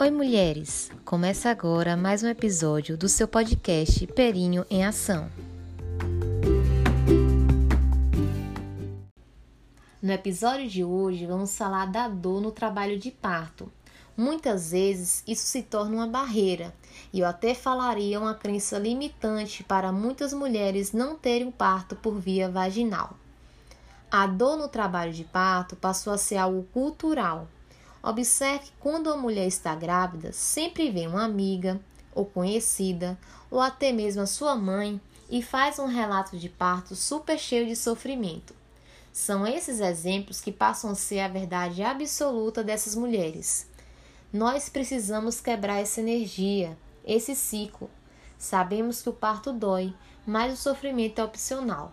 Oi, mulheres! Começa agora mais um episódio do seu podcast Perinho em Ação. No episódio de hoje, vamos falar da dor no trabalho de parto. Muitas vezes isso se torna uma barreira, e eu até falaria uma crença limitante para muitas mulheres não terem parto por via vaginal. A dor no trabalho de parto passou a ser algo cultural Observe que quando a mulher está grávida, sempre vem uma amiga ou conhecida, ou até mesmo a sua mãe, e faz um relato de parto super cheio de sofrimento. São esses exemplos que passam a ser a verdade absoluta dessas mulheres. Nós precisamos quebrar essa energia, esse ciclo. Sabemos que o parto dói, mas o sofrimento é opcional.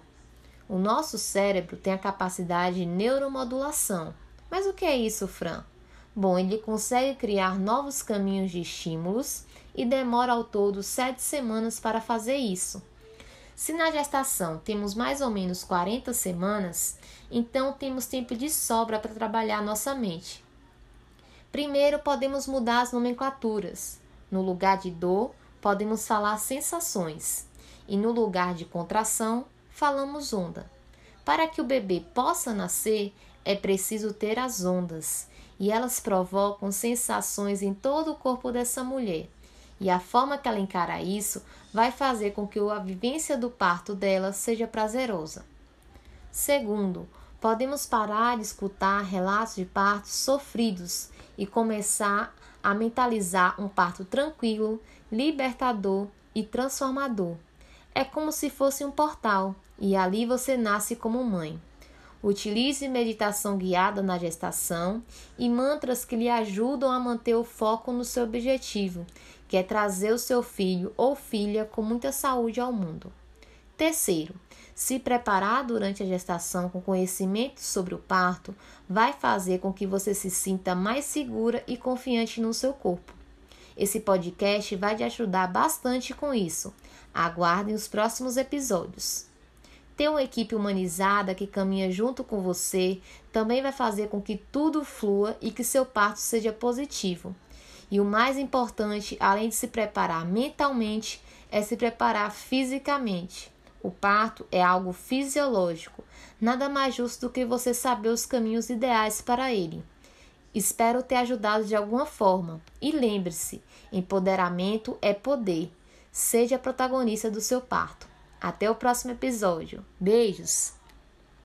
O nosso cérebro tem a capacidade de neuromodulação. Mas o que é isso, Fran? Bom, ele consegue criar novos caminhos de estímulos e demora ao todo sete semanas para fazer isso. Se na gestação temos mais ou menos 40 semanas, então temos tempo de sobra para trabalhar nossa mente. Primeiro, podemos mudar as nomenclaturas. No lugar de dor, podemos falar sensações, e no lugar de contração, falamos onda. Para que o bebê possa nascer, é preciso ter as ondas e elas provocam sensações em todo o corpo dessa mulher. E a forma que ela encara isso vai fazer com que a vivência do parto dela seja prazerosa. Segundo, podemos parar de escutar relatos de partos sofridos e começar a mentalizar um parto tranquilo, libertador e transformador. É como se fosse um portal e ali você nasce como mãe. Utilize meditação guiada na gestação e mantras que lhe ajudam a manter o foco no seu objetivo, que é trazer o seu filho ou filha com muita saúde ao mundo. Terceiro, se preparar durante a gestação com conhecimento sobre o parto vai fazer com que você se sinta mais segura e confiante no seu corpo. Esse podcast vai te ajudar bastante com isso. Aguardem os próximos episódios. Ter uma equipe humanizada que caminha junto com você também vai fazer com que tudo flua e que seu parto seja positivo. E o mais importante, além de se preparar mentalmente, é se preparar fisicamente. O parto é algo fisiológico. Nada mais justo do que você saber os caminhos ideais para ele. Espero ter ajudado de alguma forma. E lembre-se: empoderamento é poder. Seja protagonista do seu parto. Até o próximo episódio. Beijos!